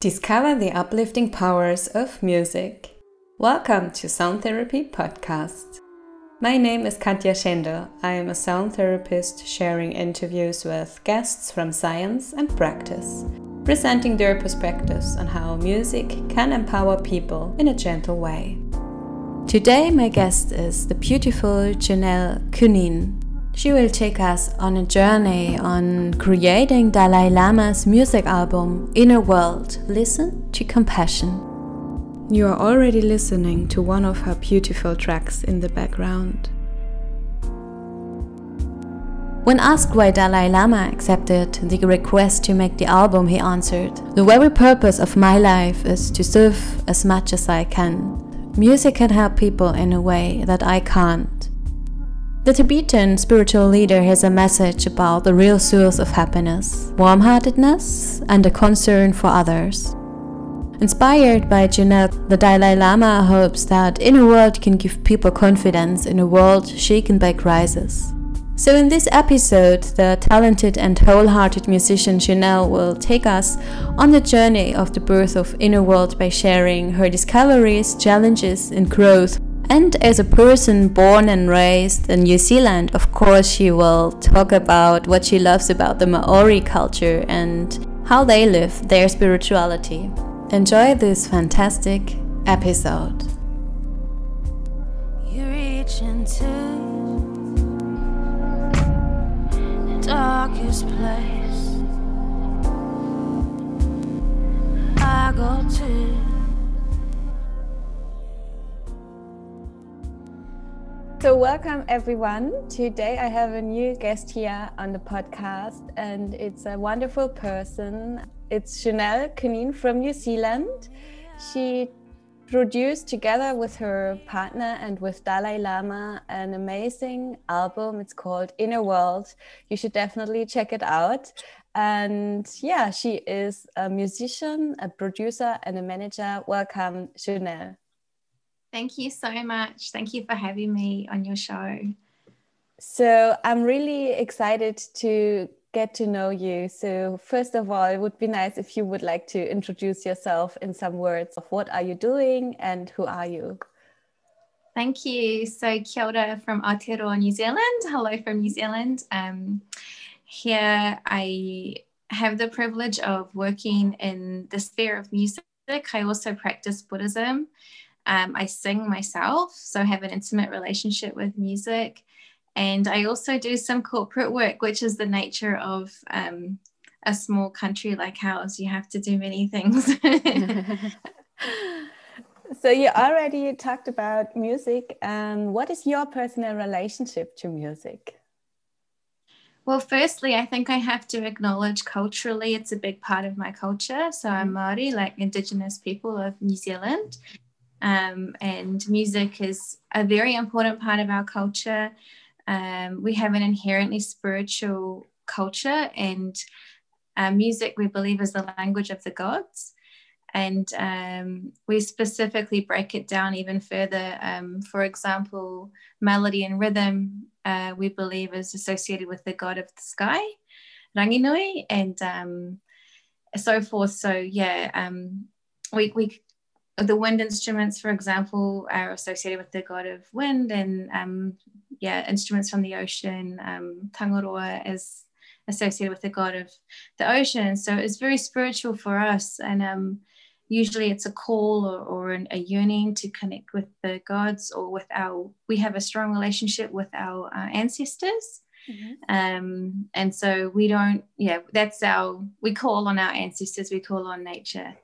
Discover the uplifting powers of music. Welcome to Sound Therapy Podcast. My name is Katja Schender. I am a sound therapist sharing interviews with guests from science and practice, presenting their perspectives on how music can empower people in a gentle way. Today, my guest is the beautiful Junelle Kunin. She will take us on a journey on creating Dalai Lama's music album Inner World Listen to Compassion. You are already listening to one of her beautiful tracks in the background. When asked why Dalai Lama accepted the request to make the album, he answered, The very purpose of my life is to serve as much as I can. Music can help people in a way that I can't. The Tibetan spiritual leader has a message about the real source of happiness, warm heartedness, and a concern for others. Inspired by Junelle, the Dalai Lama hopes that inner world can give people confidence in a world shaken by crisis. So, in this episode, the talented and wholehearted musician Junelle will take us on the journey of the birth of Inner World by sharing her discoveries, challenges, and growth and as a person born and raised in New Zealand, of course, she will talk about what she loves about the Maori culture and how they live their spirituality. Enjoy this fantastic episode. You reach into the darkest place. I go to welcome everyone. Today I have a new guest here on the podcast, and it's a wonderful person. It's Junelle Kunin from New Zealand. She produced together with her partner and with Dalai Lama an amazing album. It's called Inner World. You should definitely check it out. And yeah, she is a musician, a producer, and a manager. Welcome, Junelle. Thank you so much. Thank you for having me on your show. So, I'm really excited to get to know you. So, first of all, it would be nice if you would like to introduce yourself in some words of what are you doing and who are you? Thank you. So, kia ora from Aotearoa, New Zealand. Hello from New Zealand. Um, here, I have the privilege of working in the sphere of music. I also practice Buddhism. Um, I sing myself, so I have an intimate relationship with music. And I also do some corporate work, which is the nature of um, a small country like ours. You have to do many things. so, you already talked about music. Um, what is your personal relationship to music? Well, firstly, I think I have to acknowledge culturally it's a big part of my culture. So I'm. Maori, like Indigenous people of New Zealand. Um, and music is a very important part of our culture. Um, we have an inherently spiritual culture, and uh, music, we believe, is the language of the gods. And um, we specifically break it down even further. Um, for example, melody and rhythm, uh, we believe, is associated with the god of the sky, Ranginui, and um, so forth. So, yeah, um, we, we the wind instruments, for example, are associated with the god of wind, and um, yeah, instruments from the ocean. Um, Tangaroa is associated with the god of the ocean. So it's very spiritual for us, and um, usually it's a call or, or an, a yearning to connect with the gods or with our. We have a strong relationship with our uh, ancestors. Mm-hmm. Um, and so we don't, yeah, that's our, we call on our ancestors, we call on nature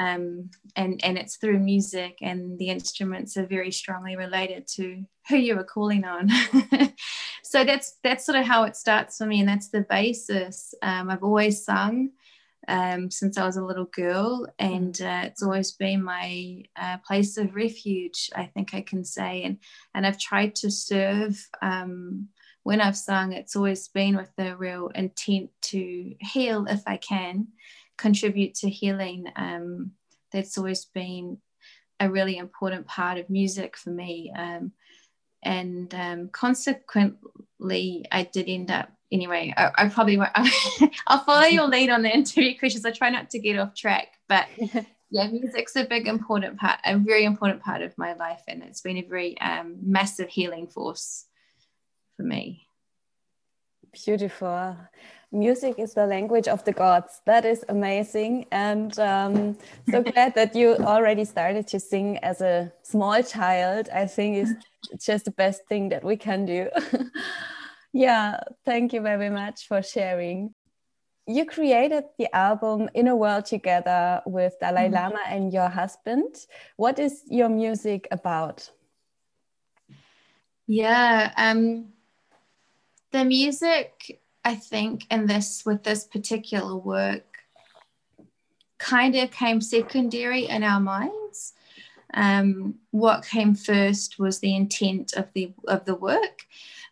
um, and and it's through music and the instruments are very strongly related to who you are calling on. So that's that's sort of how it starts for me and that's the basis um, i've always sung um, since i was a little girl and uh, it's always been my uh, place of refuge i think i can say and and i've tried to serve um, when i've sung it's always been with the real intent to heal if i can contribute to healing. Um, that's always been a really important part of music for me. Um, and um, consequently, I did end up anyway, I, I probably won't. I'll follow your lead on the interview questions. I try not to get off track, but yeah, music's a big important part, a very important part of my life, and it's been a very um, massive healing force for me. Beautiful. Music is the language of the gods. That is amazing. And um, so glad that you already started to sing as a small child. I think it's just the best thing that we can do. yeah, thank you very much for sharing. You created the album Inner World Together with Dalai mm. Lama and your husband. What is your music about? Yeah, um, the music, I think, in this with this particular work kind of came secondary in our minds. Um, what came first was the intent of the of the work.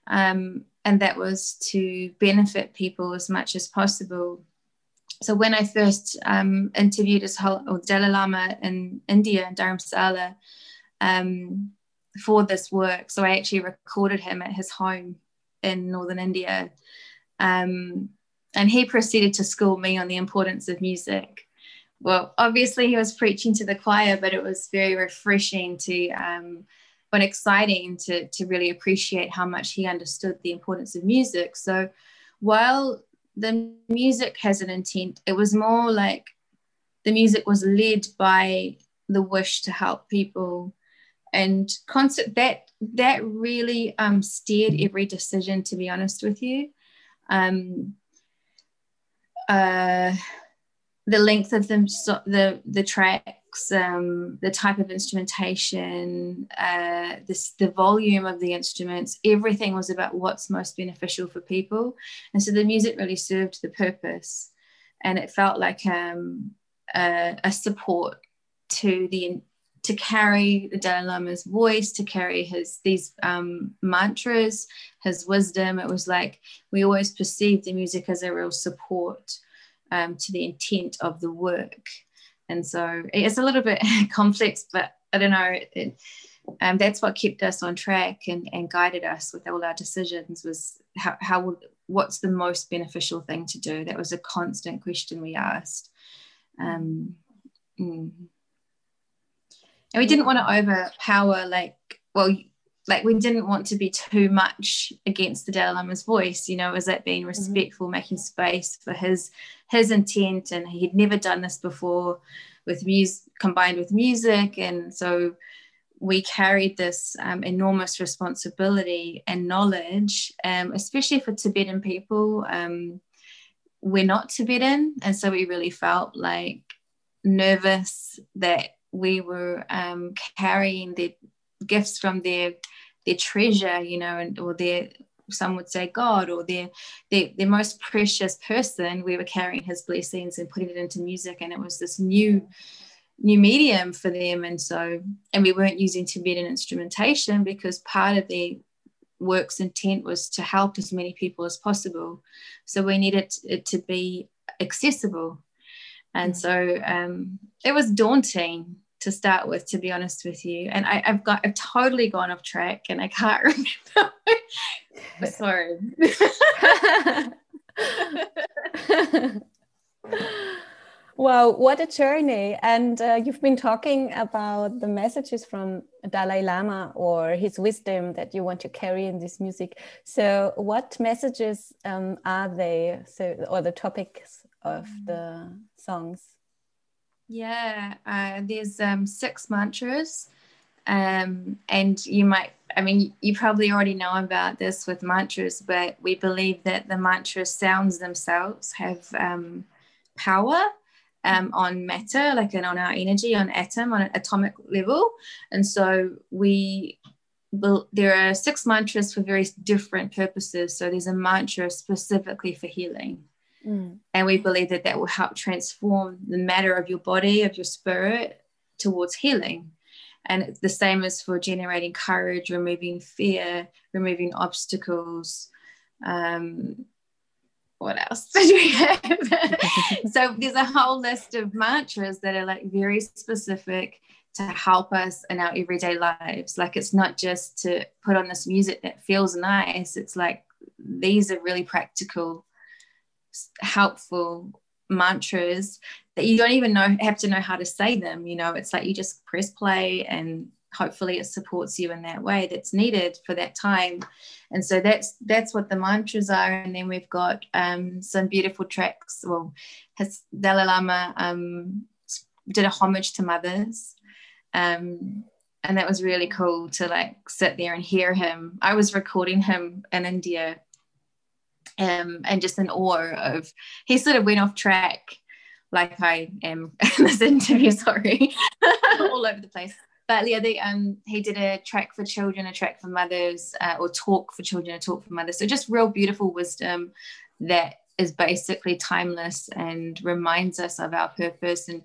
Um, and that was to benefit people as much as possible. So when I first um, interviewed as Dalai Lama in India in Dharamsala um, for this work, so I actually recorded him at his home in northern India, um, and he proceeded to school me on the importance of music. Well, obviously he was preaching to the choir, but it was very refreshing to um, but exciting to, to really appreciate how much he understood the importance of music. So while the music has an intent, it was more like the music was led by the wish to help people and concept that that really um, steered every decision to be honest with you um, uh, the length of them the the track um, the type of instrumentation, uh, this, the volume of the instruments, everything was about what's most beneficial for people. And so the music really served the purpose. And it felt like um, a, a support to the to carry the Dalai Lama's voice, to carry his these um, mantras, his wisdom. It was like we always perceived the music as a real support um, to the intent of the work. And so it's a little bit complex, but I don't know. It, um, that's what kept us on track and, and guided us with all our decisions was how, how what's the most beneficial thing to do that was a constant question we asked um, mm. And we didn't want to overpower like well like we didn't want to be too much against the Dalai Lama's voice, you know, was that being mm-hmm. respectful, mm-hmm. making space for his his intent, and he'd never done this before with music combined with music, and so we carried this um, enormous responsibility and knowledge, um, especially for Tibetan people. Um, we're not Tibetan, and so we really felt like nervous that we were um, carrying the gifts from their their treasure, you know, and or their some would say God or their, their their most precious person. We were carrying his blessings and putting it into music, and it was this new new medium for them. And so, and we weren't using Tibetan instrumentation because part of the work's intent was to help as many people as possible. So we needed it to be accessible. And so um, it was daunting to start with, to be honest with you. And I, have got I've totally gone off track and I can't remember. Sorry. wow, what a journey. And uh, you've been talking about the messages from Dalai Lama or his wisdom that you want to carry in this music. So, what messages um, are they? So, or the topics of the songs? Yeah, uh, there's um, six mantras. Um, and you might, I mean, you probably already know about this with mantras, but we believe that the mantra sounds themselves have um, power um, on matter, like and on our energy, on atom, on an atomic level. And so we, there are six mantras for very different purposes. So there's a mantra specifically for healing. Mm. And we believe that that will help transform the matter of your body, of your spirit towards healing. And the same as for generating courage, removing fear, removing obstacles. Um, what else did we have? so there's a whole list of mantras that are like very specific to help us in our everyday lives. Like it's not just to put on this music that feels nice. It's like these are really practical, helpful mantras that you don't even know have to know how to say them. You know, it's like you just press play and hopefully it supports you in that way that's needed for that time. And so that's that's what the mantras are. And then we've got um, some beautiful tracks. Well his dalai lama um, did a homage to mothers. Um, and that was really cool to like sit there and hear him. I was recording him in india um, and just in awe of he sort of went off track like i am in this interview sorry all over the place but yeah, they, um, he did a track for children, a track for mothers, uh, or talk for children, a talk for mothers. So just real beautiful wisdom that is basically timeless and reminds us of our purpose and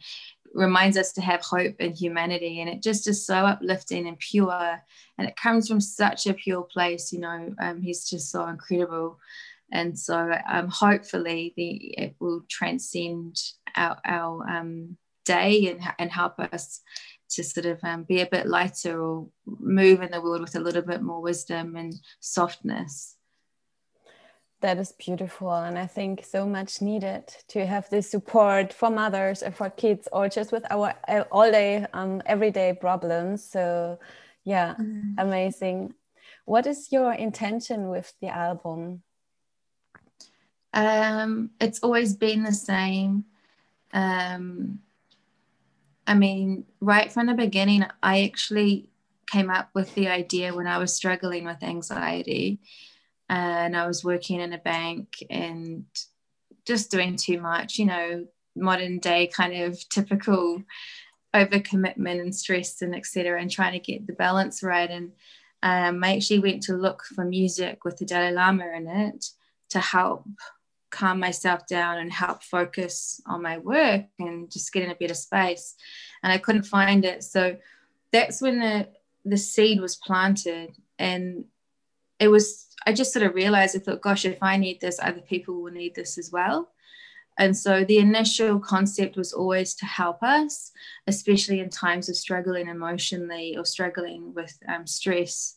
reminds us to have hope in humanity. And it just is so uplifting and pure. And it comes from such a pure place, you know. Um, he's just so incredible. And so um, hopefully the, it will transcend our, our um, day and, and help us to sort of um, be a bit lighter or move in the world with a little bit more wisdom and softness. That is beautiful. And I think so much needed to have this support for mothers and for kids or just with our uh, all day, um, everyday problems. So, yeah, mm. amazing. What is your intention with the album? Um, it's always been the same. Um, I mean, right from the beginning, I actually came up with the idea when I was struggling with anxiety and I was working in a bank and just doing too much, you know, modern day kind of typical overcommitment and stress and etc. and trying to get the balance right. And um, I actually went to look for music with the Dalai Lama in it to help calm myself down and help focus on my work and just get in a better space. And I couldn't find it. So that's when the the seed was planted and it was I just sort of realized I thought, gosh, if I need this, other people will need this as well. And so the initial concept was always to help us, especially in times of struggling emotionally or struggling with um, stress,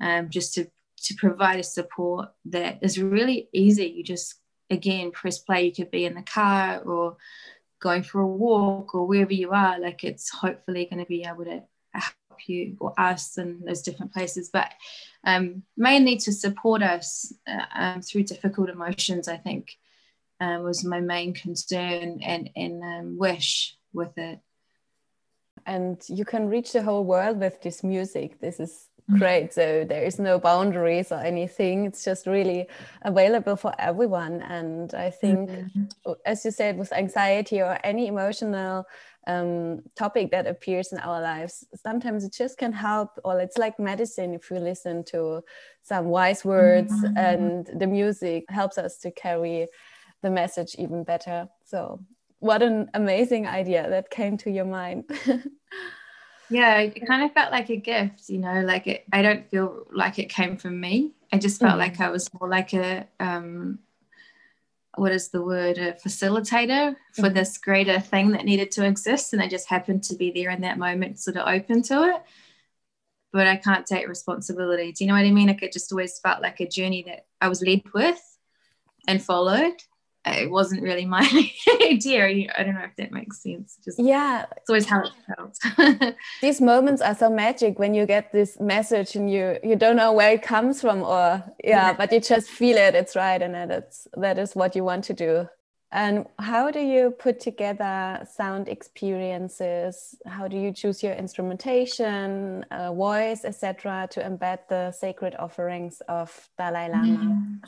um, just to, to provide a support that is really easy. You just again press play. You could be in the car or going for a walk or wherever you are like it's hopefully going to be able to help you or us in those different places. But um, mainly to support us uh, um, through difficult emotions i think uh, was my main concern and, and um, wish with it. And you can reach the whole world with this music. This is. Great. So there is no boundaries or anything. It's just really available for everyone. And i think mm-hmm. as you said with anxiety or any emotional um, topic that appears in our lives sometimes it just can help. Or it's like medicine if we listen to some wise words mm-hmm. and the music helps us to carry the message even better. So what an amazing idea that came to your mind yeah it kind of felt like a gift you know like it i don't feel like it came from me. I just felt mm-hmm. like i was more like a um what is the word a facilitator for mm-hmm. this greater thing that needed to exist and i just happened to be there in that moment sort of open to it. But i can't take responsibility. Do you know what i mean? Like it just always felt like a journey that i was led with and followed it wasn't really my idea. I don't know if that makes sense. Just yeah, it's always how it felt. These moments are so magic when you get this message and you you don't know where it comes from, or yeah, yeah. but you just feel it. It's right, and that's that is what you want to do. And how do you put together sound experiences? How do you choose your instrumentation, uh, voice, etc., to embed the sacred offerings of Dalai Lama?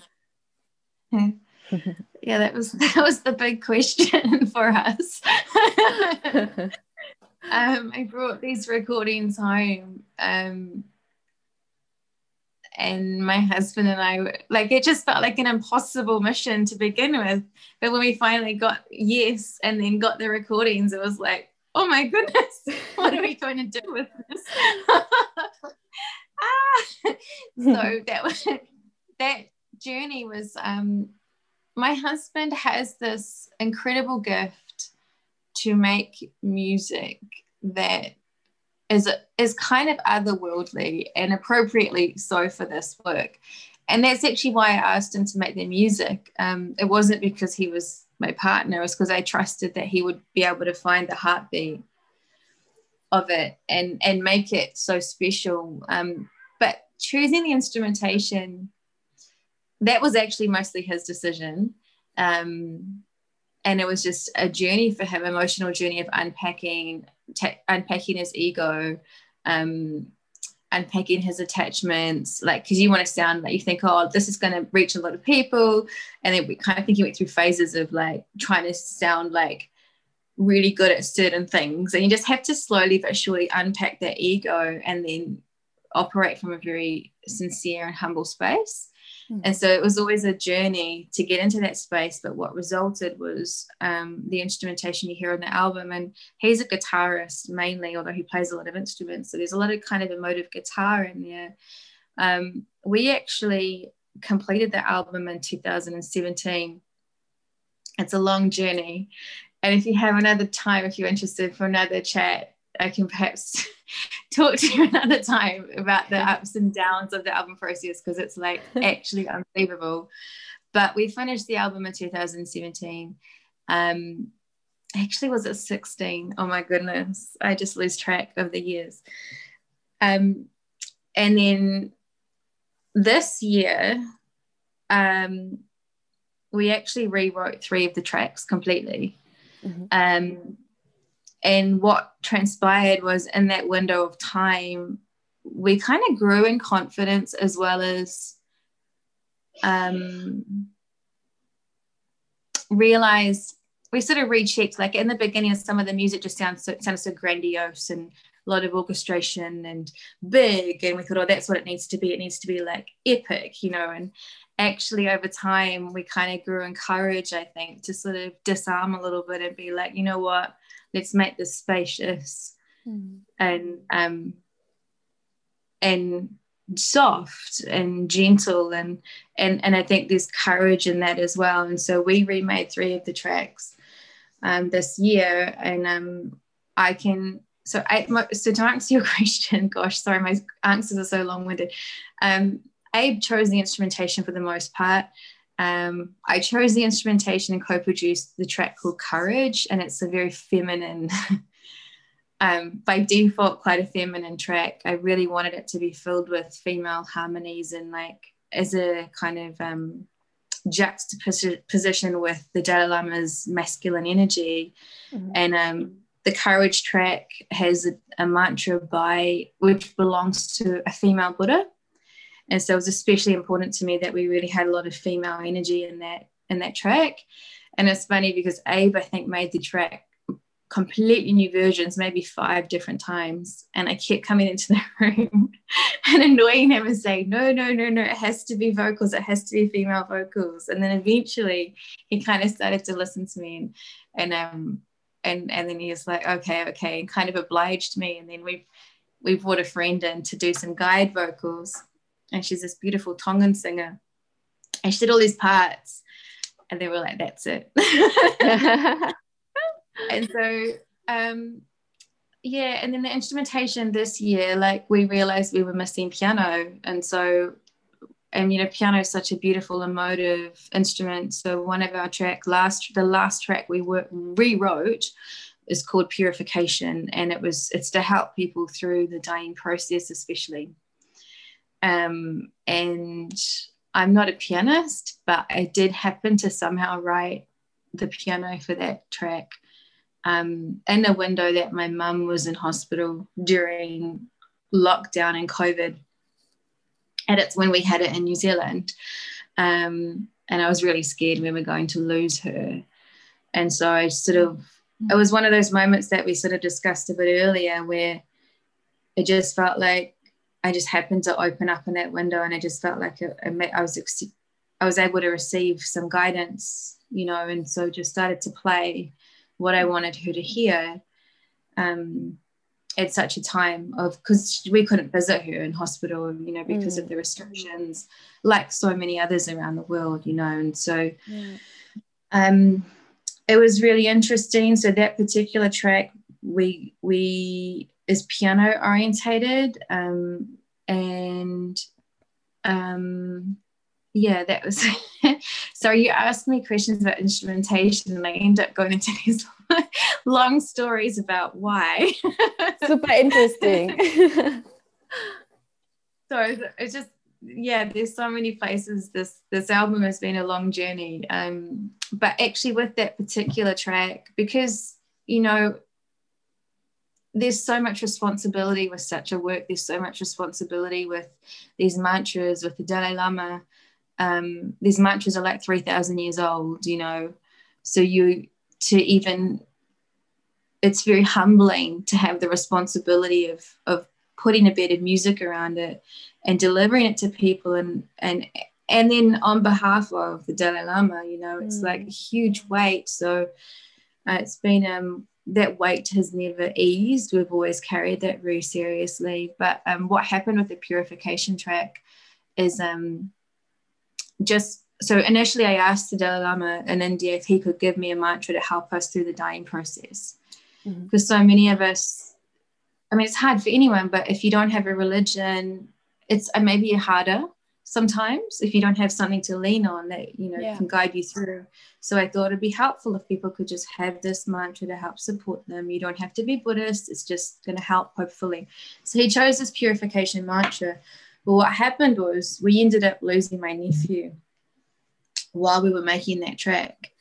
Mm. yeah, that was that was the big question for us. um, I brought these recordings home, um, and my husband and I like it just felt like an impossible mission to begin with. But when we finally got yes, and then got the recordings, it was like, oh my goodness, what are we going to do with this? ah! So that was that journey was um my husband has this incredible gift to make music that is is kind of otherworldly and appropriately so for this work and that's actually why I asked him to make the music. Um, it wasn't because he was my partner; it was because I trusted that he would be able to find the heartbeat of it and and make it so special. Um, but choosing the instrumentation, that was actually mostly his decision. Um, and it was just a journey for him, emotional journey of unpacking, unpacking his ego, um, unpacking his attachments, like because you want to sound like you think, oh, this is going to reach a lot of people, and then we kind of think he went through phases of like trying to sound like really good at certain things, and you just have to slowly but surely unpack that ego and then operate from a very sincere and humble space. Mm. And so it was always a journey to get into that space. But what resulted was um, the instrumentation you hear on the album. And he's a guitarist mainly, although he plays a lot of instruments. So there's a lot of kind of emotive guitar in there. Um, we actually completed the album in 2017. It's a long journey. And if you have another time, if you're interested for another chat, I can perhaps talk to you another time about the ups and downs of the album process because it's like actually unbelievable. But we finished the album in 2017. Um, actually, was it 16? Oh my goodness, I just lose track of the years. Um, and then this year, um, we actually rewrote three of the tracks completely. Mm-hmm. Um, and what transpired was in that window of time we kind of grew in confidence as well as um, realized we sort of rechecked like in the beginning some of the music just sounds so, sounded so grandiose and a lot of orchestration and big and we thought oh that's what it needs to be. It needs to be like epic you know? And actually over time we kind of grew in courage i think to sort of disarm a little bit and be like you know what let's make this spacious. Mm. and um and soft and gentle and and and I think there's courage in that as well. And so we remade three of the tracks um, this year. And um, I can so I so to answer your question gosh sorry my answers are so long-winded. Um, Abe chose the instrumentation for the most part um, I chose the instrumentation and co-produced the track called Courage, and it's a very feminine, um, by default, quite a feminine track. I really wanted it to be filled with female harmonies and like as a kind of um, juxtaposition with the Dalai Lama's masculine energy, mm-hmm. and um, the Courage track has a, a mantra by which belongs to a female Buddha and so it was especially important to me that we really had a lot of female energy in that in that track. And it's funny because abe i think made the track completely new versions maybe five different times. And i kept coming into the room and annoying him and saying no no no no it has to be vocals. It has to be female vocals. And then eventually he kind of started to listen to me and and um and and then he was like okay okay and kind of obliged me. And then we we brought a friend in to do some guide vocals and she's this beautiful Tongan singer. And she did all these parts, and they were like, "That's it." and so, um, yeah, and then the instrumentation this year, like we realized we were missing piano, and so, and you know, piano is such a beautiful, emotive instrument. So one of our track, last the last track we were, rewrote is called purification and it was it's to help people through the dying process especially um, and I'm not a pianist, but I did happen to somehow write the piano for that track um, in a window that my mum was in hospital during lockdown and COVID. And it's when we had it in New Zealand. Um, and I was really scared we were going to lose her. And so I sort of, it was one of those moments that we sort of discussed a bit earlier where it just felt like I just happened to open up in that window, and I just felt like I was I was able to receive some guidance, you know, and so just started to play what I wanted her to hear. Um, at such a time of because we couldn't visit her in hospital, you know, because mm. of the restrictions, like so many others around the world, you know, and so. Yeah. Um, it was really interesting. So that particular track, we we is piano orientated um, and um, yeah, that was. so you asked me questions about instrumentation, and I end up going into these long stories about why. Super interesting. so it's just yeah there's so many places this this album has been a long journey um but actually with that particular track because you know there's so much responsibility with such a work there's so much responsibility with these mantras with the dalai lama um these mantras are like 3000 years old you know so you to even it's very humbling to have the responsibility of of putting a bit of music around it and delivering it to people and and and then on behalf of the Dalai Lama, you know, it's mm. like a huge weight. So uh, it's been um that weight has never eased. We've always carried that very seriously. But um, what happened with the purification track is um just so initially I asked the Dalai Lama in India if he could give me a mantra to help us through the dying process. Mm-hmm. Because so many of us, I mean, it's hard for anyone, but if you don't have a religion, it's uh, maybe harder sometimes if you don't have something to lean on that you know yeah. can guide you through. So i thought it'd be helpful if people could just have this mantra to help support them. You don't have to be buddhist it's just going to help hopefully. So he chose this purification mantra. But what happened was we ended up losing my nephew while we were making that track.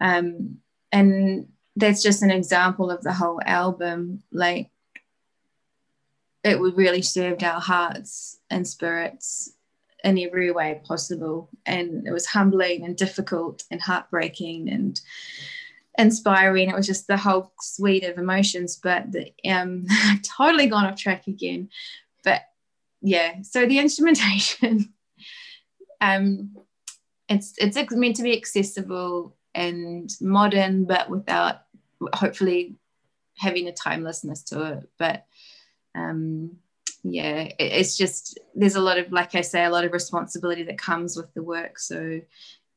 Um, and that's just an example of the whole album. Like it would really served our hearts and spirits in every way possible. And it was humbling and difficult and heartbreaking and inspiring. It was just the whole suite of emotions. But the, um, I've totally gone off track again. But yeah, so the instrumentation, um, it's it's meant to be accessible and modern, but without hopefully having a timelessness to it. But um, yeah, it's just there's a lot of, like I say, a lot of responsibility that comes with the work. So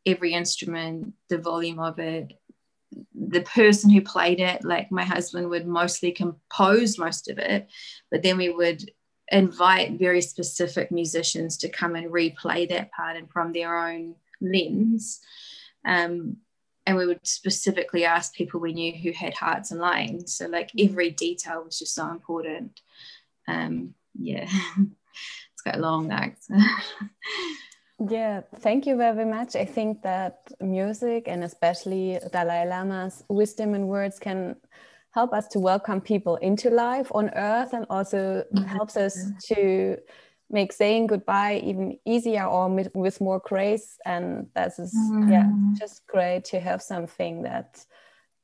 every instrument, the volume of it, the person who played it, like my husband would mostly compose most of it, but then we would invite very specific musicians to come and replay that part and from their own lens. Um, and we would specifically ask people we knew who had hearts and lines. So like every detail was just so important um, yeah, it's quite a long act. yeah, thank you very much. I think that music and especially Dalai Lama's wisdom and words can help us to welcome people into life on earth and also mm-hmm. helps us to make saying goodbye even easier or with, with more grace and that's just, mm. yeah just great to have something that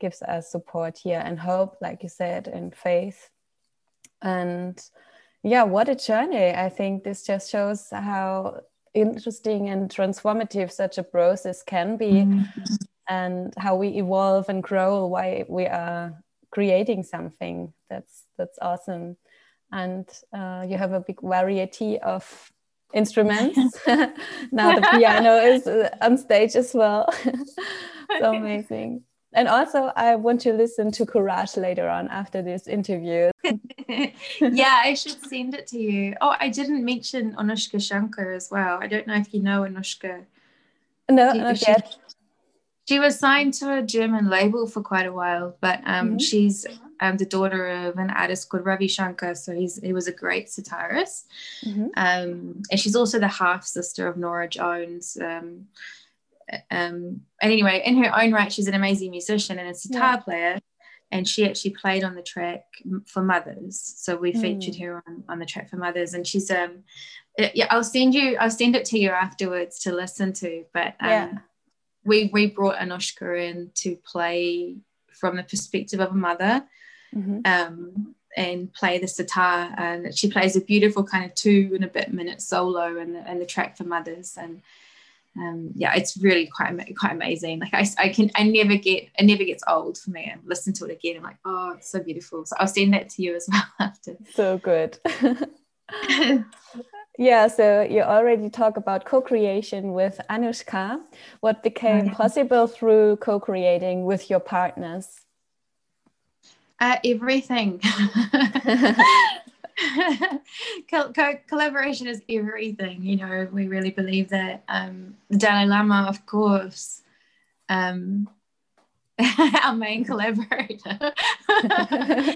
gives us support here and hope like you said and faith and yeah what a journey. I think this just shows how interesting and transformative such a process can be mm-hmm. and how we evolve and grow while we are creating something that's that's awesome. And uh, you have a big variety of instruments. Now the piano is uh, on stage as well. So amazing and also, I want to listen to Courage later on after this interview. yeah, I should send it to you. Oh, I didn't mention Anushka Shankar as well. I don't know if you know Anushka. No, not she, yet. She was signed to a German label for quite a while, but um, mm-hmm. she's um, the daughter of an artist called Ravi Shankar. So he's he was a great sitarist, mm-hmm. um, and she's also the half sister of Norah Jones. Um, um, and anyway, in her own right, she's an amazing musician and a sitar yeah. player. And she actually played on the track for mothers. So we mm. featured her on, on the track for mothers. And she's um yeah, I'll send you I'll send it to you afterwards to listen to. But um yeah. we we brought Anushka in to play from the perspective of a mother. Mm-hmm. Um and play the sitar and she plays a beautiful kind of two and a bit minute solo in the, in the track for mothers and um, yeah, it's really quite quite amazing. Like I, I can I never get it never gets old for me. I listen to it again. I'm like, oh, it's so beautiful. So I'll send that to you as well after. So good. yeah, so you already talk about co-creation with Anushka. What became mm-hmm. possible through co-creating with your partners? Uh, everything. collaboration is everything. You know, we really believe that. Um, the Dalai Lama, of course, um, our main collaborator.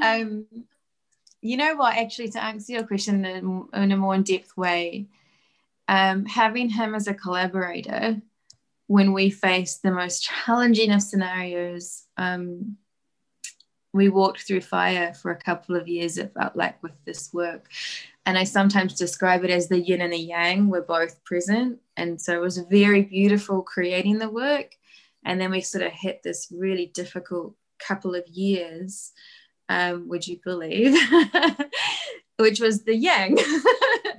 um, you know what? Actually, to answer your question in, in a more in-depth way, um, having him as a collaborator when we face the most challenging of scenarios um, we walked through fire for a couple of years it felt like with this work. And i sometimes describe it as the yin and the yang. We're both present. And so it was very beautiful creating the work. And then we sort of hit this really difficult couple of years um, would you believe? Which was the yang.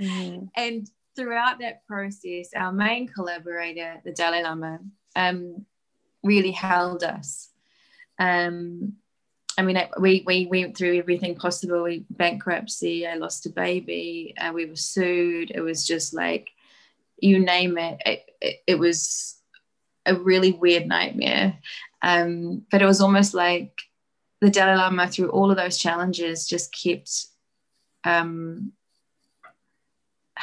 Mm-hmm. and throughout that process our main collaborator the dalai lama um, really held us um, I mean, we, we went through everything possible. We bankruptcy. I lost a baby. Uh, we were sued. It was just like, you name it. It, it, it was a really weird nightmare. Um, but it was almost like the Dalai Lama, through all of those challenges, just kept um,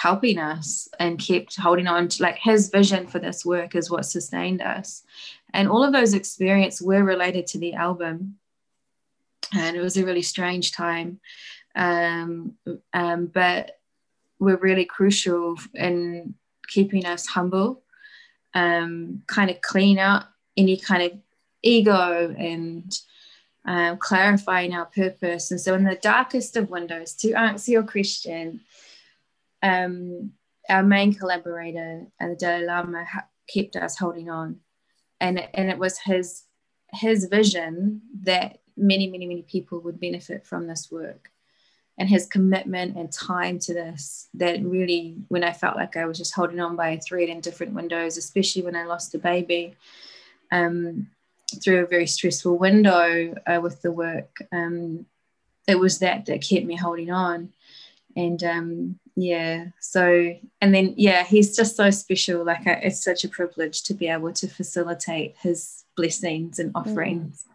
helping us and kept holding on to like his vision for this work is what sustained us. And all of those experiences were related to the album and it was a really strange time. Um, um, but were really crucial in keeping us humble, um, kind of clean out any kind of ego and um, clarifying our purpose. And so, in the darkest of windows, to answer your question, um, our main collaborator, uh, the Dalai Lama, kept us holding on, and and it was his his vision that many, many, many people would benefit from this work. And his commitment and time to this, that really, when I felt like I was just holding on by a thread in different windows, especially when I lost a baby, um, through a very stressful window uh, with the work, um, it was that that kept me holding on. And um, yeah, so, and then, yeah, he's just so special. Like, I, it's such a privilege to be able to facilitate his blessings and offerings. Mm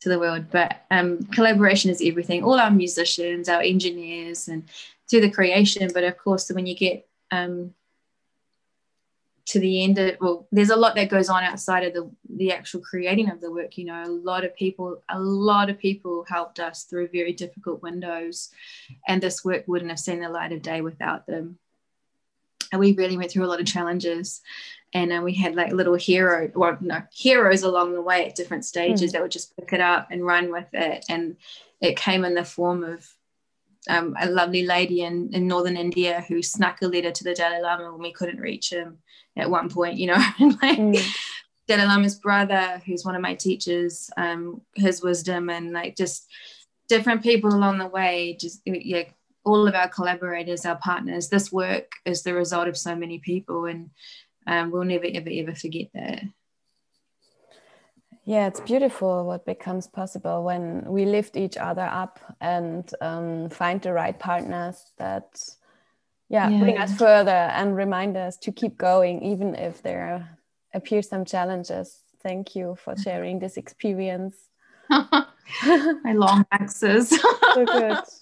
to the world. But um, collaboration is everything. All our musicians, our engineers, and through the creation. But of course, when you get um, to the end of well, there's a lot that goes on outside of the the actual creating of the work. You know, a lot of people, a lot of people helped us through very difficult windows, and this work wouldn't have seen the light of day without them. And we really went through a lot of challenges and uh, we had like little hero well no heroes along the way at different stages mm. that would just pick it up and run with it and it came in the form of um, a lovely lady in, in northern India who snuck a letter to the Dalai Lama when we couldn't reach him at one point, you know, and like mm. Dalai Lama's brother, who's one of my teachers, um, his wisdom and like just different people along the way, just yeah, all of our collaborators, our partners. This work is the result of so many people, and um, we'll never ever ever forget that yeah it's beautiful what becomes possible when we lift each other up and um, find the right partners that yeah, yeah, bring us further and remind us to keep going even if there appear some challenges. Thank you for sharing this experience. My long axes. So good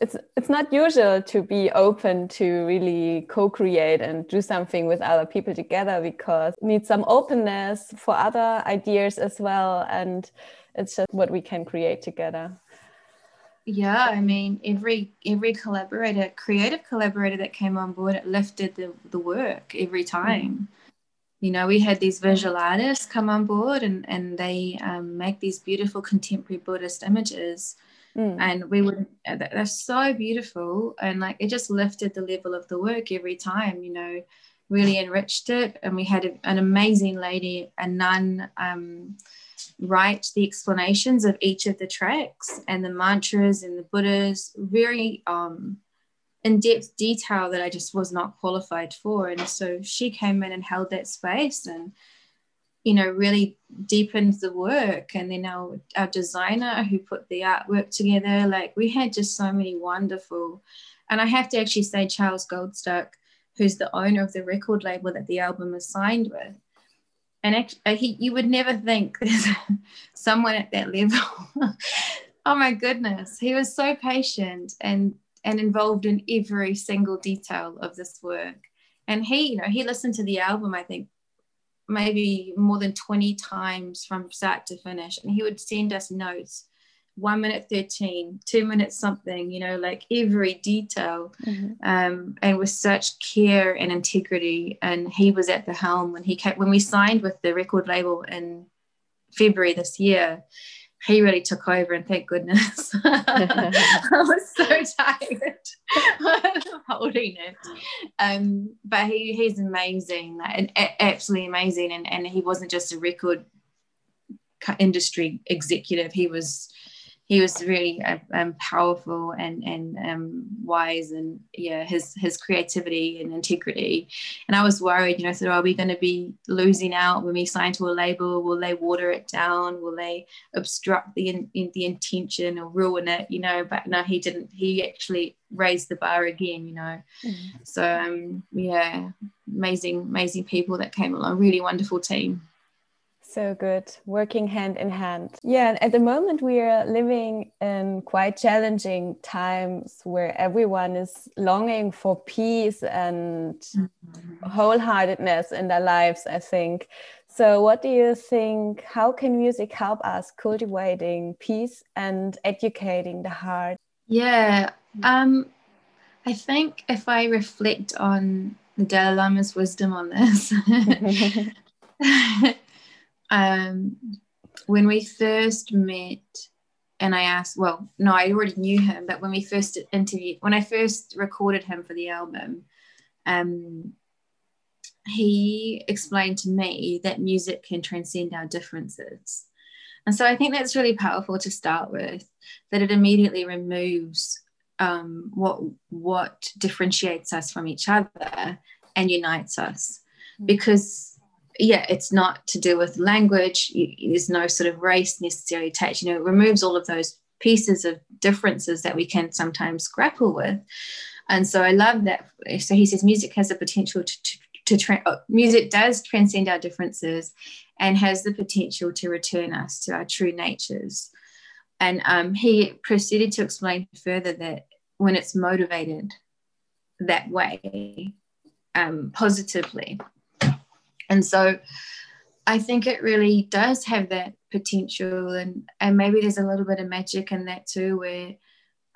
it's it's not usual to be open to really co-create and do something with other people together because need some openness for other ideas as well and it's just what we can create together yeah i mean every every collaborator creative collaborator that came on board it lifted the, the work every time mm. you know we had these visual artists come on board and and they um, make these beautiful contemporary buddhist images Mm. And we would, uh, they're so beautiful. And like it just lifted the level of the work every time, you know, really enriched it. And we had a, an amazing lady, a nun, um, write the explanations of each of the tracks and the mantras and the Buddhas, very um, in depth detail that I just was not qualified for. And so she came in and held that space and you know really deepened the work. And then our, our designer who put the artwork together like we had just so many wonderful and i have to actually say charles goldstuck who's the owner of the record label that the album is signed with. And actually, uh, he, you would never think there's someone at that level. Oh my goodness, he was so patient and and involved in every single detail of this work. And he, you know, he listened to the album, I think, maybe more than 20 times from start to finish. And he would send us notes one minute 13 two minutes something you know like every detail mm-hmm. um, and with such care and integrity and he was at the helm when he came when we signed with the record label in february this year he really took over and thank goodness. I was so tired holding it. Um, but he, he's amazing and absolutely amazing and, and he wasn't just a record industry executive he was he was really uh, um, powerful and and um, wise and yeah his his creativity and integrity. And i was worried you know so are we going to be losing out when we sign to a label? Will they water it down? Will they obstruct the in, in, the intention or ruin it? You know but no he didn't he actually raised the bar again you know. Mm-hmm. so um yeah amazing amazing people that came along. Really wonderful team so good, working hand in hand. Yeah, and at the moment we are living in quite challenging times where everyone is longing for peace and mm-hmm. wholeheartedness in their lives, I think. So, what do you think? How can music help us cultivating peace and educating the heart? Yeah, um, I think if I reflect on the Dalai Lama's wisdom on this, um, when we first met, and I asked, well, no, I already knew him, but when we first interviewed, when I first recorded him for the album, um, he explained to me that music can transcend our differences. And so I think that's really powerful to start with, that it immediately removes um, what what differentiates us from each other and unites us. Mm. Because yeah, it's not to do with language. There's no sort of race necessarily attached. You know, it removes all of those pieces of differences that we can sometimes grapple with. And so I love that. So he says music has the potential to, to, to tra- uh, music does transcend our differences and has the potential to return us to our true natures. And um, he proceeded to explain further that when it's motivated that way, um, positively, and so I think it really does have that potential and and maybe there's a little bit of magic in that too where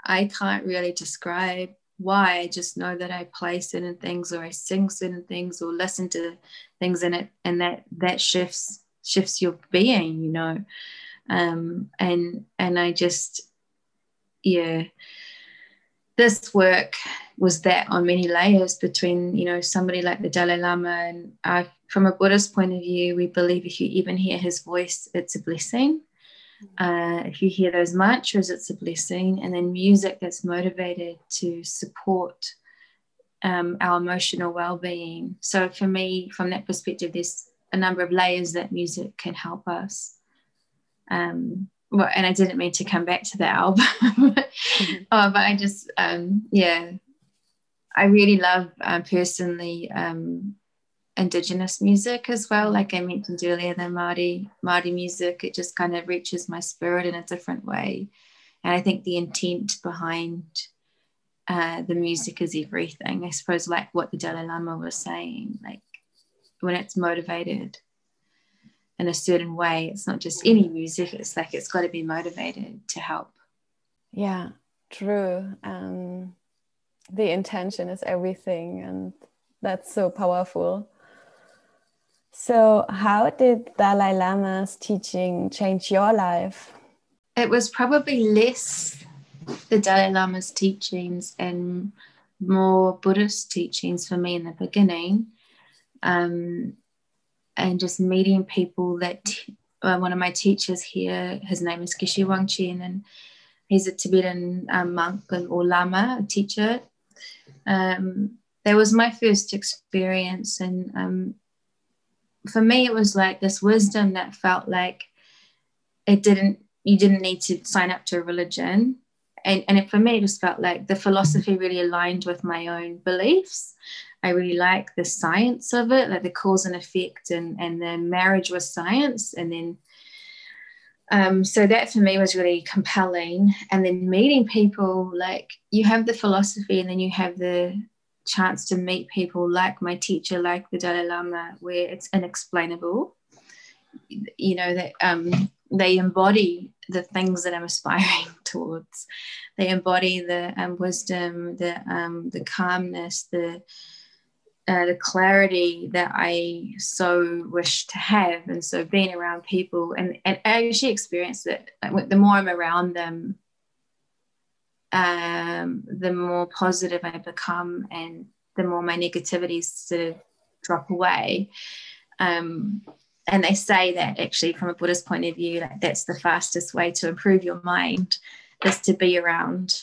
I can't really describe why. I just know that I play certain things or I sing certain things or listen to things in it and that that shifts shifts your being you know? Um and and I just yeah this work was that on many layers between you know somebody like the Dalai Lama and I. From a Buddhist point of view we believe if you even hear his voice it's a blessing. Uh, if you hear those mantras it's a blessing. And then music that's motivated to support um, our emotional well-being. So for me from that perspective there's a number of layers that music can help us um, well, and I didn't mean to come back to the album, mm-hmm. oh, but I just, um, yeah, I really love uh, personally um, Indigenous music as well. Like I mentioned earlier, the Māori Māori music, it just kind of reaches my spirit in a different way, and I think the intent behind uh, the music is everything. I suppose, like what the Dalai Lama was saying, like when it's motivated in a certain way. It's not just any music, it's like it's got to be motivated to help. Yeah, true. Um, the intention is everything, and that's so powerful. So, how did Dalai Lama's teaching change your life? It was probably less the Dalai Lama's teachings and more Buddhist teachings for me in the beginning. Um, and just meeting people that uh, one of my teachers here, his name is Geshe Wanchen, and he's a Tibetan um, monk or lama, a teacher. Um, that was my first experience, and um, for me, it was like this wisdom that felt like it didn't. You didn't need to sign up to a religion, and and it, for me, it just felt like the philosophy really aligned with my own beliefs. I really like the science of it, like the cause and effect and, and the marriage with science. And then um, so that for me was really compelling. And then meeting people, like you have the philosophy, and then you have the chance to meet people like my teacher, like the Dalai Lama, where it's inexplainable. You know that um, they embody the things that I'm aspiring towards. They embody the um, wisdom, the um, the calmness, the uh, the clarity that I so wish to have. And so being around people and, and I actually experienced it. Like, the more I'm around them, um, the more positive I become and the more my negativities sort of drop away. Um, and they say that actually from a Buddhist point of view, like that's the fastest way to improve your mind is to be around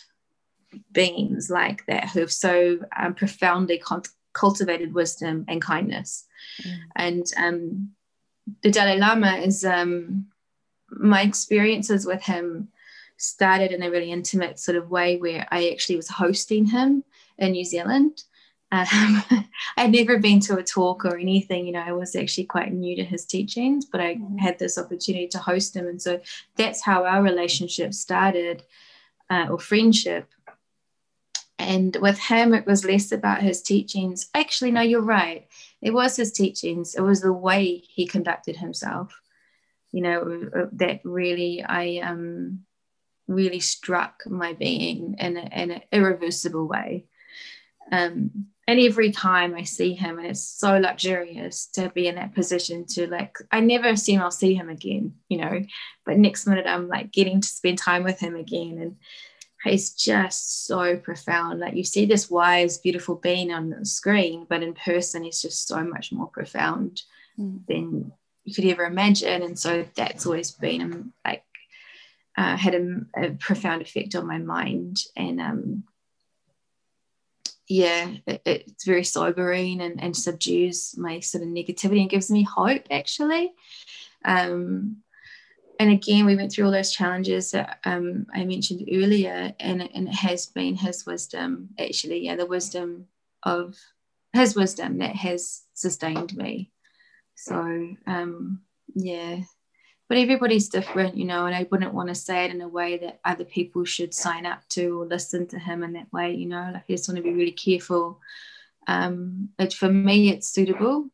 beings like that who've so um, profoundly con- cultivated wisdom and kindness. Mm. And um, the Dalai Lama is um, my experiences with him started in a really intimate sort of way where I actually was hosting him in New Zealand. Um, I'd never been to a talk or anything, you know, I was actually quite new to his teachings, but I mm. had this opportunity to host him. And so that's how our relationship started uh, or friendship. And with him, it was less about his teachings. Actually, no, you're right. It was his teachings, it was the way he conducted himself, you know, uh, that really, I um, really struck my being in, a, in an irreversible way. Um, and every time I see him, and it's so luxurious to be in that position to like, I never assume I'll see him again, you know, but next minute I'm like getting to spend time with him again. And he's just so profound. Like you see this wise, beautiful being on the screen, but in person, he's just so much more profound mm. than you could ever imagine. And so that's always been um, like uh, had a, a, profound effect on my mind. And um, yeah, it, it's very sobering and, and subdues my sort of negativity and gives me hope actually. Um, and again, we went through all those challenges that um, I mentioned earlier, and, and it has been his wisdom, actually, yeah, the wisdom of his wisdom that has sustained me. So, um, yeah, but everybody's different, you know, and I wouldn't want to say it in a way that other people should sign up to or listen to him in that way, you know, like I just want to be really careful. Um, but for me, it's suitable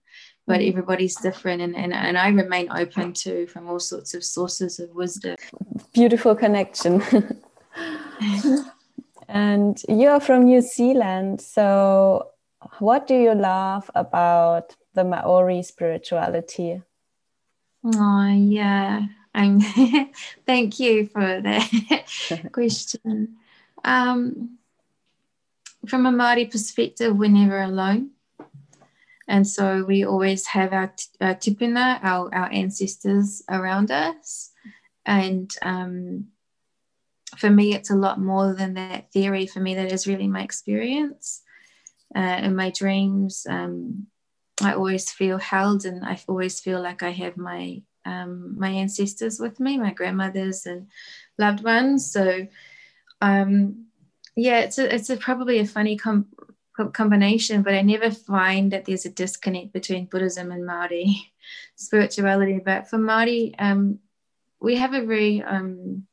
but mm. everybody's different and, and, and I remain open to from all sorts of sources of wisdom. Beautiful connection. and you're from New Zealand, so what do you love about the Maori spirituality? Oh yeah, I'm thank you for that question. Um, from a Maori perspective, we're never alone. And so we always have our, our tupuna, our, our ancestors around us. And um, for me, it's a lot more than that theory. For me, that is really my experience. Uh, in my dreams, um, I always feel held and I always feel like I have my um, my ancestors with me, my grandmothers and loved ones. So, um, yeah, it's a, it's a, probably a funny com- combination, but I never find that there's a disconnect between Buddhism and Māori spirituality. But for Māori, um, we have a very um,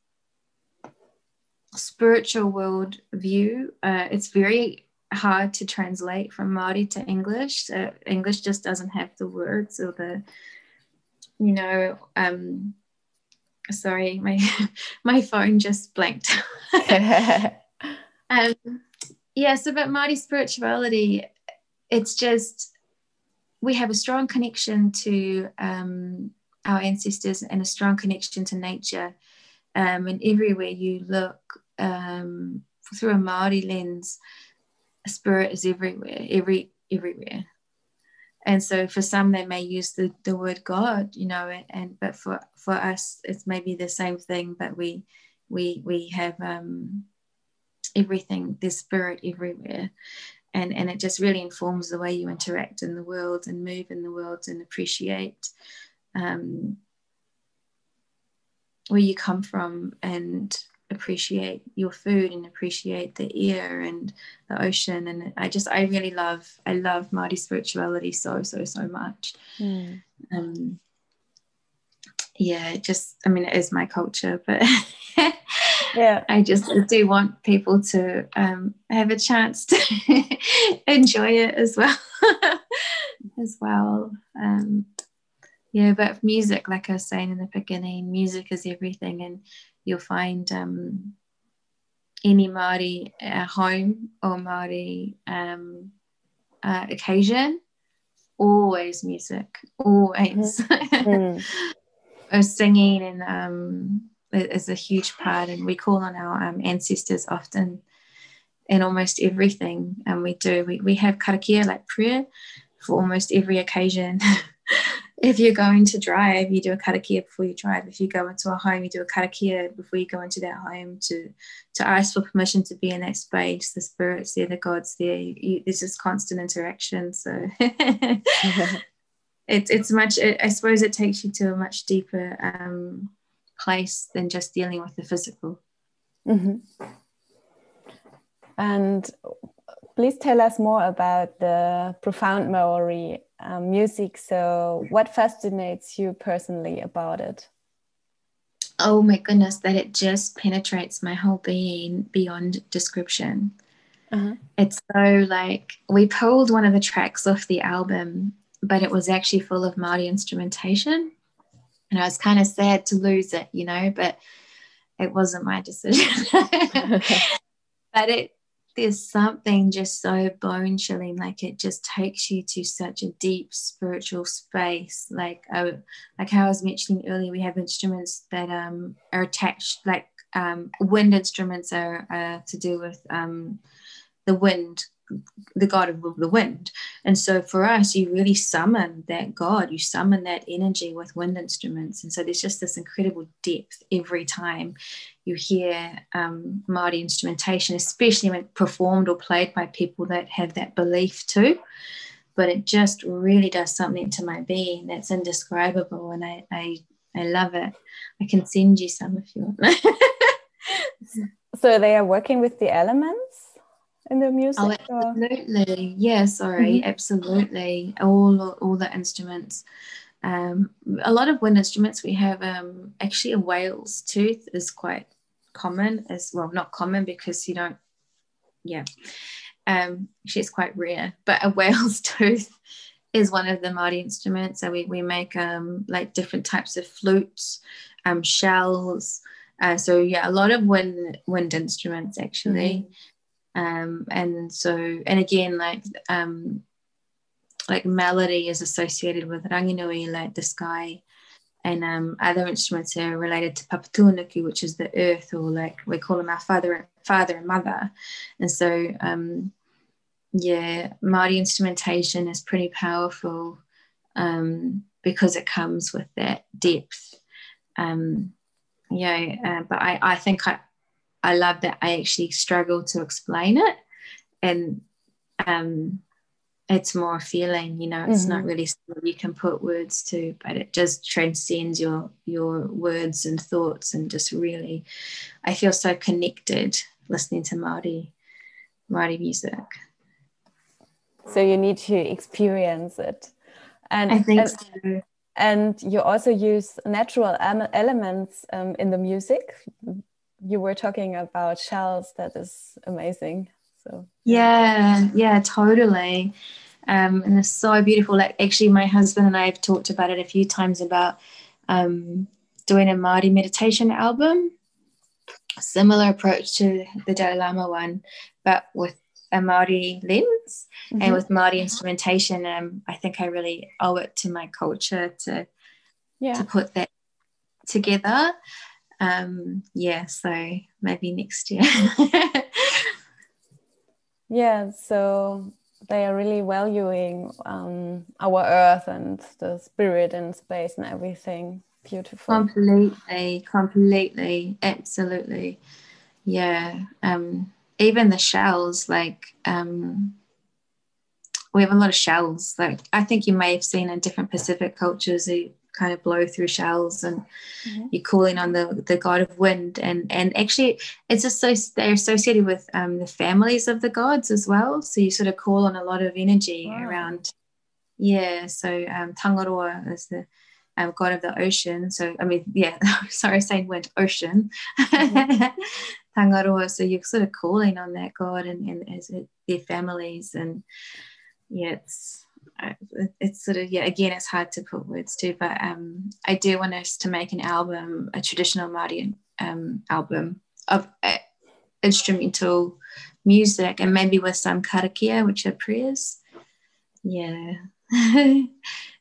spiritual world view. Uh, it's very hard to translate from Māori to English. Uh, English just doesn't have the words or the, you know, um, sorry, my my phone just blanked. um, yeah, so about Māori spirituality, it's just we have a strong connection to um, our ancestors and a strong connection to nature. Um, and everywhere you look um, through a Māori lens, spirit is everywhere, every everywhere. And so for some they may use the, the word God, you know, and, and but for, for us it's maybe the same thing, but we we we have um, everything, there's spirit everywhere. And, and it just really informs the way you interact in the world and move in the world and appreciate um, where you come from and appreciate your food and appreciate the air and the ocean and i just i really love i love Māori spirituality so so so much mm. um, yeah, just I mean it is my culture, but yeah, I just do want people to um, have a chance to enjoy it as well, as well. Um, yeah, but music, like I was saying in the beginning, music is everything, and you'll find um, any Māori uh, home or Māori um, uh, occasion, always music, always. Mm. or singing and um, is a huge part, and we call on our um, ancestors often in almost everything. And we do, we, we have karakia, like prayer, for almost every occasion. if you're going to drive, you do a karakia before you drive. If you go into a home, you do a karakia before you go into that home to to ask for permission to be in that space. The spirits there, the gods there. You, there's this constant interaction. So it's it's much. I suppose it takes you to a much deeper um, place than just dealing with the physical. Mm-hmm. And please tell us more about the profound Maori um, music. So, what fascinates you personally about it? Oh my goodness, that it just penetrates my whole being beyond description. Uh-huh. It's so like we pulled one of the tracks off the album, but it was actually full of Māori instrumentation. And I was kind of sad to lose it, you know, but it wasn't my decision. but it there's something just so bone chilling like it just takes you to such a deep spiritual space like I, like I was mentioning earlier we have instruments that um, are attached like um, wind instruments are uh, to do with um, the wind the god of the wind. And so for us you really summon that god. You summon that energy with wind instruments. And so there's just this incredible depth every time you hear um, Māori instrumentation especially when performed or played by people that have that belief too. But it just really does something to my being that's indescribable and I, I, I love it. I can send you some if you want. So they are working with the elements in the music? Oh, absolutely. Yeah, sorry, mm-hmm. absolutely. All all the instruments. Um, a lot of wind instruments we have um, actually a whale's tooth is quite common as well not common because you don't yeah um, she's quite rare but a whale's tooth is one of the Māori instruments so we, we make um, like different types of flutes um, shells uh, so yeah a lot of wind wind instruments actually mm-hmm um, and so and again like um, like melody is associated with ranginui like the sky. And um, other instruments are related to papatūānuku which is the earth or like we call them our father father and mother. And so um, yeah Māori instrumentation is pretty powerful um, because it comes with that depth. Um, yeah uh, but I, I think I, I love that I actually struggle to explain it. And um, it's more feeling, you know, it's mm-hmm. not really something you can put words to, but it just transcends your your words and thoughts and just really I feel so connected listening to Māori, Māori music. So you need to experience it. And I think and, so. And you also use natural elements um, in the music you were talking about shells that is amazing. So yeah. Yeah totally. Um, and it's so beautiful. Like actually my husband and i have talked about it a few times about um, doing a Māori meditation album. Similar approach to the Dalai Lama one but with a Māori lens mm-hmm. and with Māori instrumentation. Um, I think I really owe it to my culture to yeah. to put that together um, yeah, so maybe next year. yeah, so they are really valuing um, our earth and the spirit and space and everything. Beautiful. Completely, completely, absolutely. Yeah. Um, even the shells, like um, we have a lot of shells. Like I think you may have seen in different Pacific cultures, kind of blow through shells and mm-hmm. you're calling on the the god of wind and and actually it's just so they're associated with um, the families of the gods as well so you sort of call on a lot of energy wow. around yeah so um, tangaroa is the um, god of the ocean. So I mean, yeah, sorry, saying went ocean. Mm-hmm. Tangaroa. So you're sort of calling on that god and, and as it, their families, and yeah, it's it's sort of yeah again it's hard to put words to but um i do want us to make an album a traditional Māori um album of uh, instrumental music and maybe with some karakia which are prayers. Yeah.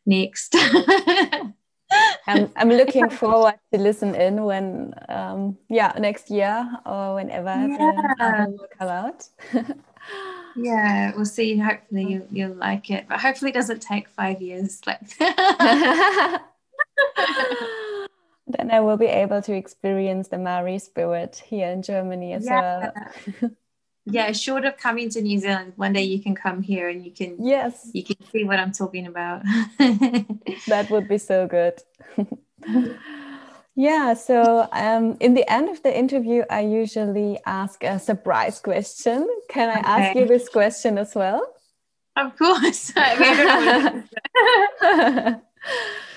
Next. I'm, I'm looking forward to listen in when um yeah next year or whenever yeah. the album will come out yeah we'll see. Hopefully you, you'll like it but hopefully it doesn't take five years. Like then i will be able to experience the Māori spirit here in germany as yeah. well. Yeah short of coming to new zealand one day you can come here and you can yes. you can see what i'm talking about. That would be so good yeah, so um, in the end of the interview, I usually ask a surprise question. Can I okay. ask you this question as well? Of course.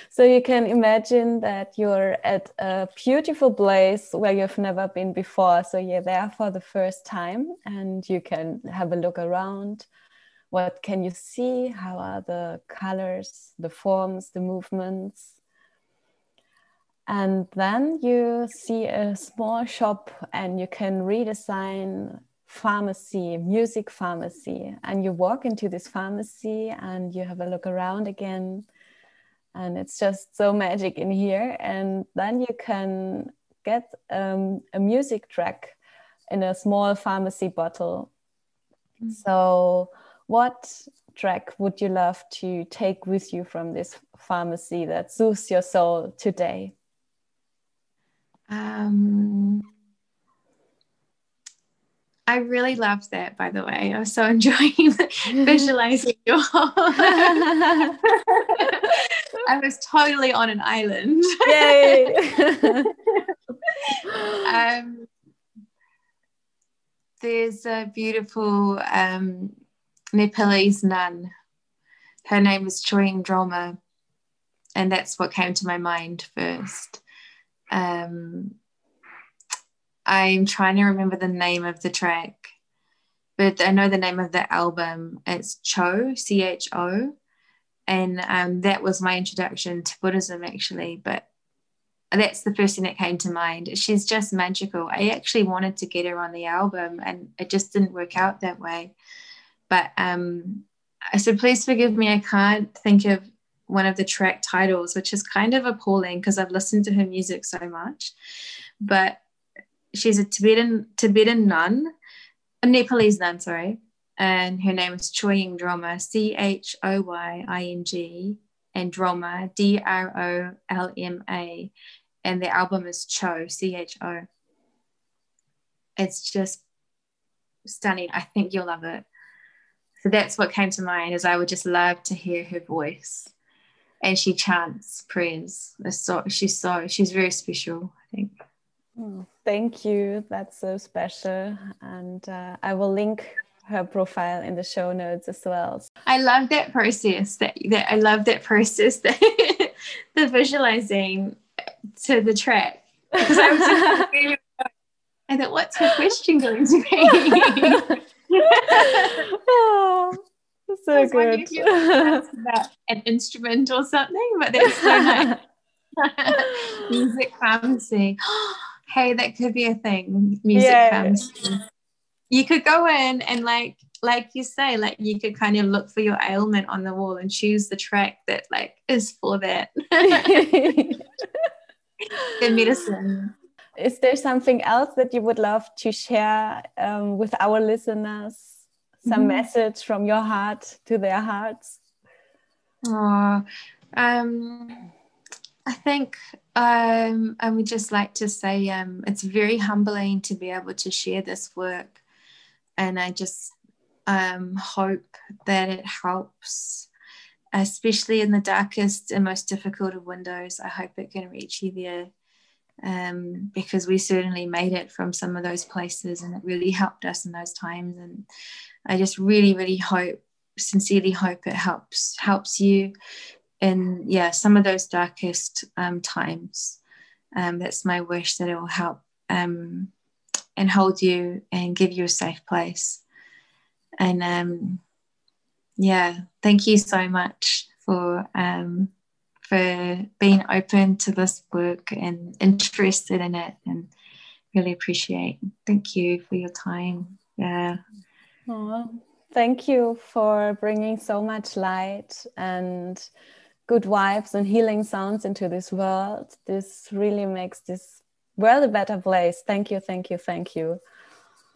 so you can imagine that you're at a beautiful place where you've never been before. So you're there for the first time and you can have a look around. What can you see? How are the colors, the forms, the movements? And then you see a small shop and you can read a sign pharmacy, music pharmacy. And you walk into this pharmacy and you have a look around again. And it's just so magic in here. And then you can get um, a music track in a small pharmacy bottle. Mm-hmm. So, what track would you love to take with you from this pharmacy that soothes your soul today? Um, I really loved that, by the way. I was so enjoying visualizing your. I was totally on an island. Yay! um, there's a beautiful um, Nepalese nun. Her name is Choying Drolma, and that's what came to my mind first um, I'm trying to remember the name of the track, but I know the name of the album. It's Cho, C H O. And um, that was my introduction to Buddhism, actually. But that's the first thing that came to mind. She's just magical. I actually wanted to get her on the album, and it just didn't work out that way. But um, I said, please forgive me. I can't think of one of the track titles, which is kind of appalling because I've listened to her music so much. But she's a Tibetan Tibetan nun, a Nepalese nun, sorry, and her name is Choying Drolma, C H O Y I N G, and Drolma, D R O L M A, and the album is Cho, C H O. It's just stunning. I think you'll love it. So that's what came to mind is I would just love to hear her voice and she chants prayers. So she's so she's very special. I think. Oh, thank you. That's so special, and uh, I will link her profile in the show notes as well. I love that process. That, that I love that process. That the visualizing to the track I. I thought, what's her question going to be? oh so good. about an instrument or something, but that's so nice. Music pharmacy. hey, that could be a thing. Music yeah. pharmacy. You could go in and like like you say, like you could kind of look for your ailment on the wall and choose the track that like is for that. the medicine. Is there something else that you would love to share um, with our listeners? Some mm-hmm. message from your heart to their hearts? Oh, um, I think um, I would just like to say um, it's very humbling to be able to share this work, and I just um, hope that it helps, especially in the darkest and most difficult of windows. I hope it can reach you there. Um, because we certainly made it from some of those places and it really helped us in those times and I just really, really hope, sincerely hope it helps helps you in yeah some of those darkest um, times. Um, that's my wish that it will help um, and hold you and give you a safe place. And um, yeah, thank you so much for um, for being open to this work and interested in it and really appreciate. Thank you for your time. Yeah. Oh, thank you for bringing so much light and good vibes and healing sounds into this world. This really makes this world a better place. Thank you, thank you, thank you.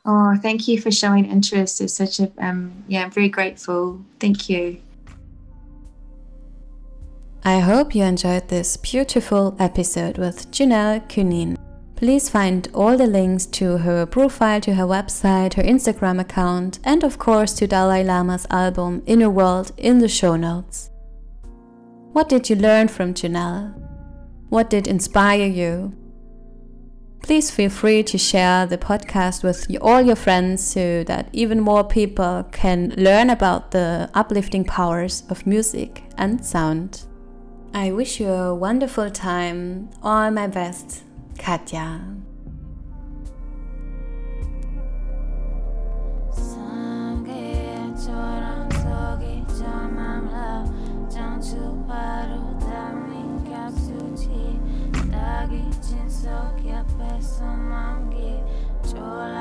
Oh, thank you for showing interest. It's such a um yeah, I'm very grateful. Thank you. I hope you enjoyed this beautiful episode with Junelle Kunin. Please find all the links to her profile, to her website, her Instagram account, and of course to Dalai Lama's album Inner World in the show notes. What did you learn from Junelle? What did inspire you? Please feel free to share the podcast with all your friends so that even more people can learn about the uplifting powers of music and sound. I wish you a wonderful time. All my best. Katja. 딱 잊힌 속 옆에서만 기졸아